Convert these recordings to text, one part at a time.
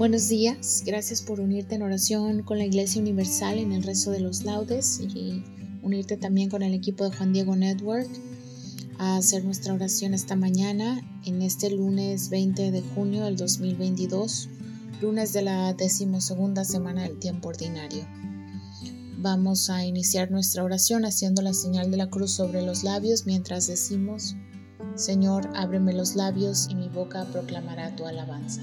Buenos días, gracias por unirte en oración con la Iglesia Universal en el resto de los laudes y unirte también con el equipo de Juan Diego Network a hacer nuestra oración esta mañana en este lunes 20 de junio del 2022, lunes de la decimosegunda semana del tiempo ordinario. Vamos a iniciar nuestra oración haciendo la señal de la cruz sobre los labios mientras decimos, Señor, ábreme los labios y mi boca proclamará tu alabanza.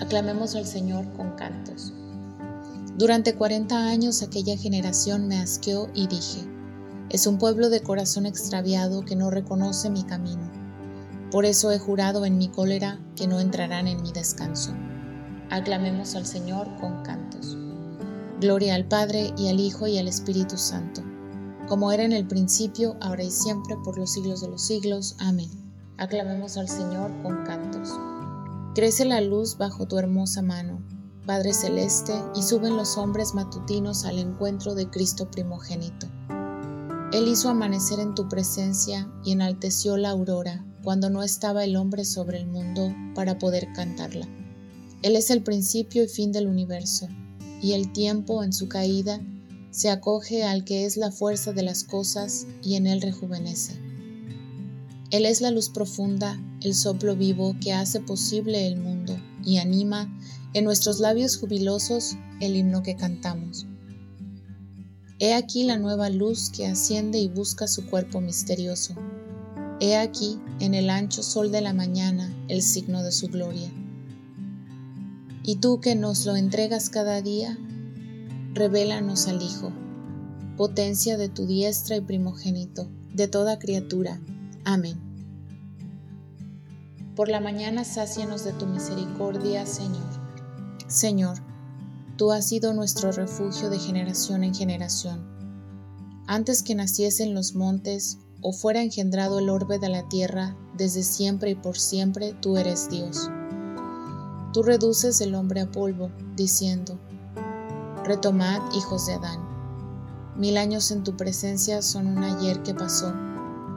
Aclamemos al Señor con cantos. Durante cuarenta años aquella generación me asqueó y dije, es un pueblo de corazón extraviado que no reconoce mi camino. Por eso he jurado en mi cólera que no entrarán en mi descanso. Aclamemos al Señor con cantos. Gloria al Padre y al Hijo y al Espíritu Santo, como era en el principio, ahora y siempre, por los siglos de los siglos. Amén. Aclamemos al Señor con cantos. Crece la luz bajo tu hermosa mano, Padre Celeste, y suben los hombres matutinos al encuentro de Cristo primogénito. Él hizo amanecer en tu presencia y enalteció la aurora cuando no estaba el hombre sobre el mundo para poder cantarla. Él es el principio y fin del universo, y el tiempo en su caída se acoge al que es la fuerza de las cosas y en él rejuvenece. Él es la luz profunda, el soplo vivo que hace posible el mundo y anima en nuestros labios jubilosos el himno que cantamos. He aquí la nueva luz que asciende y busca su cuerpo misterioso. He aquí en el ancho sol de la mañana el signo de su gloria. Y tú que nos lo entregas cada día, revélanos al Hijo, potencia de tu diestra y primogénito, de toda criatura Amén. Por la mañana sácianos de tu misericordia, Señor. Señor, tú has sido nuestro refugio de generación en generación. Antes que naciesen los montes o fuera engendrado el orbe de la tierra, desde siempre y por siempre tú eres Dios. Tú reduces el hombre a polvo, diciendo, Retomad, hijos de Adán. Mil años en tu presencia son un ayer que pasó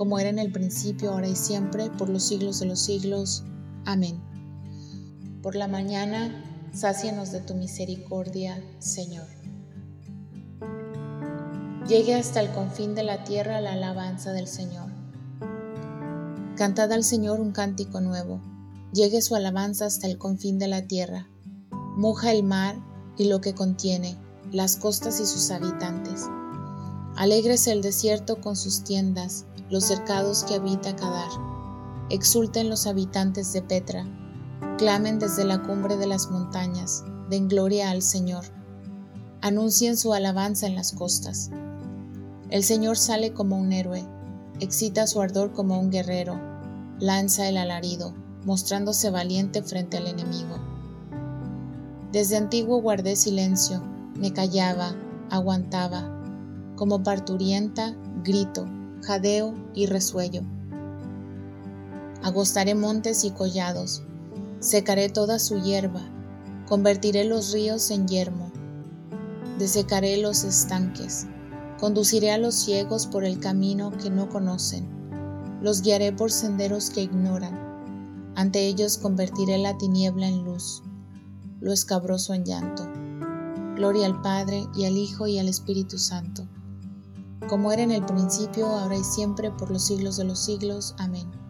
como era en el principio, ahora y siempre, por los siglos de los siglos. Amén. Por la mañana sácianos de tu misericordia, Señor. Llegue hasta el confín de la tierra la alabanza del Señor. Cantad al Señor un cántico nuevo, llegue su alabanza hasta el confín de la tierra. Moja el mar y lo que contiene, las costas y sus habitantes. Alégrese el desierto con sus tiendas, los cercados que habita Cadar. Exulten los habitantes de Petra, Clamen desde la cumbre de las montañas, den gloria al Señor. Anuncien su alabanza en las costas. El Señor sale como un héroe, excita su ardor como un guerrero, lanza el alarido, mostrándose valiente frente al enemigo. Desde antiguo guardé silencio, me callaba, aguantaba, como parturienta, grito, jadeo y resuello. Agostaré montes y collados, Secaré toda su hierba, convertiré los ríos en yermo, desecaré los estanques, conduciré a los ciegos por el camino que no conocen, los guiaré por senderos que ignoran, ante ellos convertiré la tiniebla en luz, lo escabroso en llanto. Gloria al Padre y al Hijo y al Espíritu Santo, como era en el principio, ahora y siempre, por los siglos de los siglos. Amén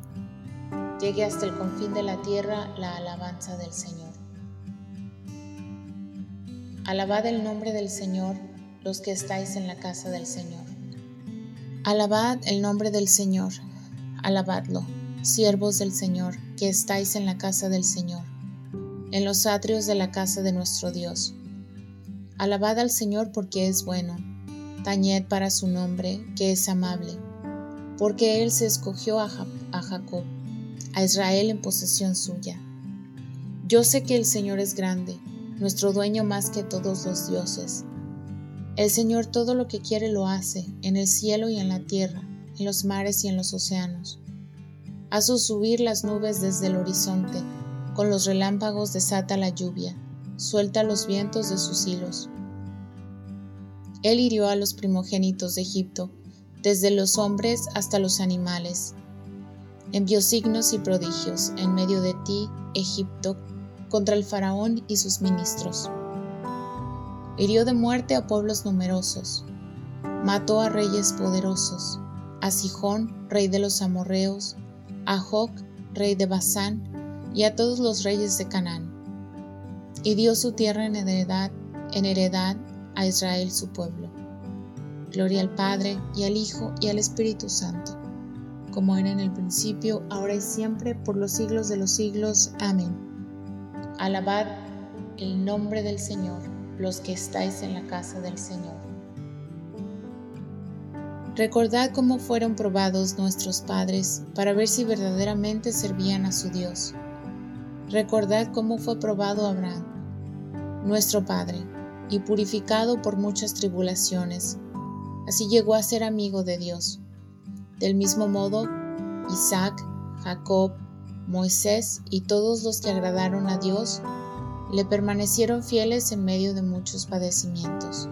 llegue hasta el confín de la tierra la alabanza del Señor. Alabad el nombre del Señor los que estáis en la casa del Señor. Alabad el nombre del Señor, alabadlo, siervos del Señor, que estáis en la casa del Señor, en los atrios de la casa de nuestro Dios. Alabad al Señor porque es bueno, tañed para su nombre, que es amable, porque Él se escogió a, Jacob a Israel en posesión suya. Yo sé que el Señor es grande, nuestro dueño más que todos los dioses. El Señor todo lo que quiere lo hace, en el cielo y en la tierra, en los mares y en los océanos. Hace subir las nubes desde el horizonte, con los relámpagos desata la lluvia, suelta los vientos de sus hilos. Él hirió a los primogénitos de Egipto, desde los hombres hasta los animales, envió signos y prodigios en medio de ti, Egipto, contra el faraón y sus ministros. Hirió de muerte a pueblos numerosos, mató a reyes poderosos, a Sijón, rey de los amorreos, a Joc, rey de Basán, y a todos los reyes de Canaán. Y dio su tierra en heredad, en heredad a Israel su pueblo. Gloria al Padre, y al Hijo, y al Espíritu Santo como era en el principio, ahora y siempre, por los siglos de los siglos. Amén. Alabad el nombre del Señor, los que estáis en la casa del Señor. Recordad cómo fueron probados nuestros padres para ver si verdaderamente servían a su Dios. Recordad cómo fue probado Abraham, nuestro Padre, y purificado por muchas tribulaciones. Así llegó a ser amigo de Dios del mismo modo, Isaac, Jacob, Moisés y todos los que agradaron a Dios le permanecieron fieles en medio de muchos padecimientos.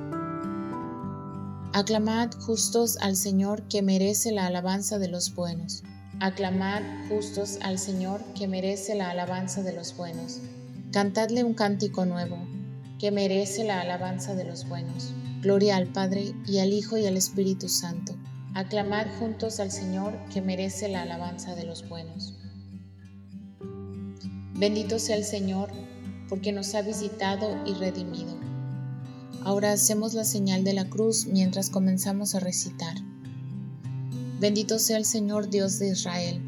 Aclamad justos al Señor que merece la alabanza de los buenos. Aclamad justos al Señor que merece la alabanza de los buenos. Cantadle un cántico nuevo, que merece la alabanza de los buenos. Gloria al Padre y al Hijo y al Espíritu Santo. Aclamad juntos al Señor que merece la alabanza de los buenos. Bendito sea el Señor porque nos ha visitado y redimido. Ahora hacemos la señal de la cruz mientras comenzamos a recitar. Bendito sea el Señor Dios de Israel,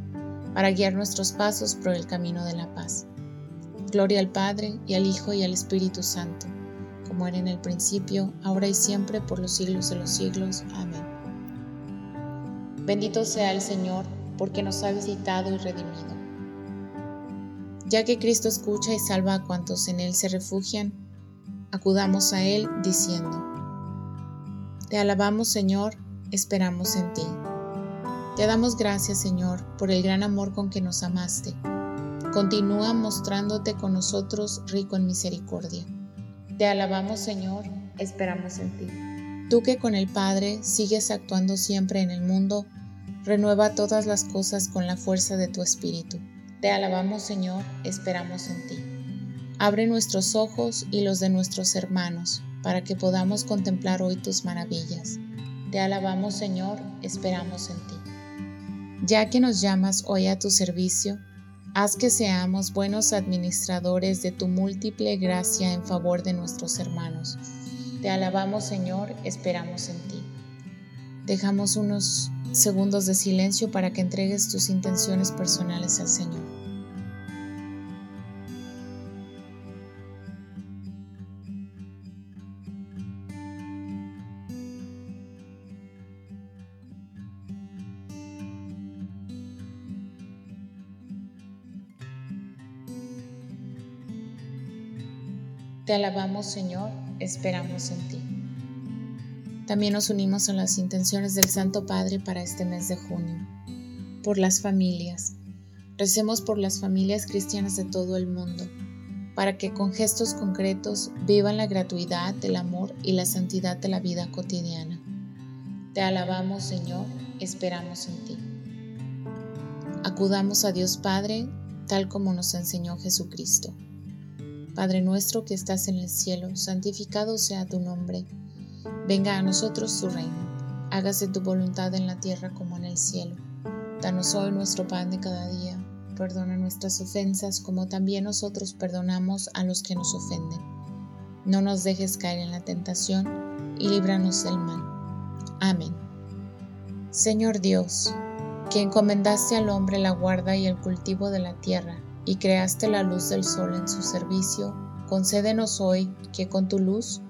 para guiar nuestros pasos por el camino de la paz. Gloria al Padre y al Hijo y al Espíritu Santo, como era en el principio, ahora y siempre, por los siglos de los siglos. Amén. Bendito sea el Señor, porque nos ha visitado y redimido. Ya que Cristo escucha y salva a cuantos en Él se refugian, acudamos a Él diciendo, te alabamos, Señor, esperamos en ti. Te damos gracias, Señor, por el gran amor con que nos amaste. Continúa mostrándote con nosotros rico en misericordia. Te alabamos, Señor, esperamos en ti. Tú que con el Padre sigues actuando siempre en el mundo, renueva todas las cosas con la fuerza de tu Espíritu. Te alabamos, Señor, esperamos en ti. Abre nuestros ojos y los de nuestros hermanos para que podamos contemplar hoy tus maravillas. Te alabamos Señor, esperamos en ti. Ya que nos llamas hoy a tu servicio, haz que seamos buenos administradores de tu múltiple gracia en favor de nuestros hermanos. Te alabamos Señor, esperamos en ti. Dejamos unos segundos de silencio para que entregues tus intenciones personales al Señor. Te alabamos Señor, esperamos en ti. También nos unimos a las intenciones del Santo Padre para este mes de junio. Por las familias. Recemos por las familias cristianas de todo el mundo, para que con gestos concretos vivan la gratuidad del amor y la santidad de la vida cotidiana. Te alabamos Señor, esperamos en ti. Acudamos a Dios Padre, tal como nos enseñó Jesucristo. Padre nuestro que estás en el cielo, santificado sea tu nombre. Venga a nosotros tu reino. Hágase tu voluntad en la tierra como en el cielo. Danos hoy nuestro pan de cada día. Perdona nuestras ofensas como también nosotros perdonamos a los que nos ofenden. No nos dejes caer en la tentación y líbranos del mal. Amén. Señor Dios, que encomendaste al hombre la guarda y el cultivo de la tierra, y creaste la luz del sol en su servicio, concédenos hoy que con tu luz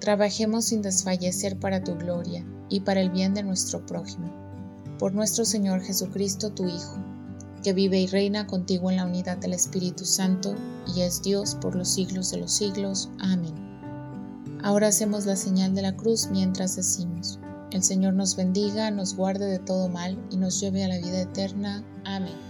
trabajemos sin desfallecer para tu gloria y para el bien de nuestro prójimo. Por nuestro Señor Jesucristo, tu Hijo, que vive y reina contigo en la unidad del Espíritu Santo y es Dios por los siglos de los siglos. Amén. Ahora hacemos la señal de la cruz mientras decimos, el Señor nos bendiga, nos guarde de todo mal y nos lleve a la vida eterna. Amén.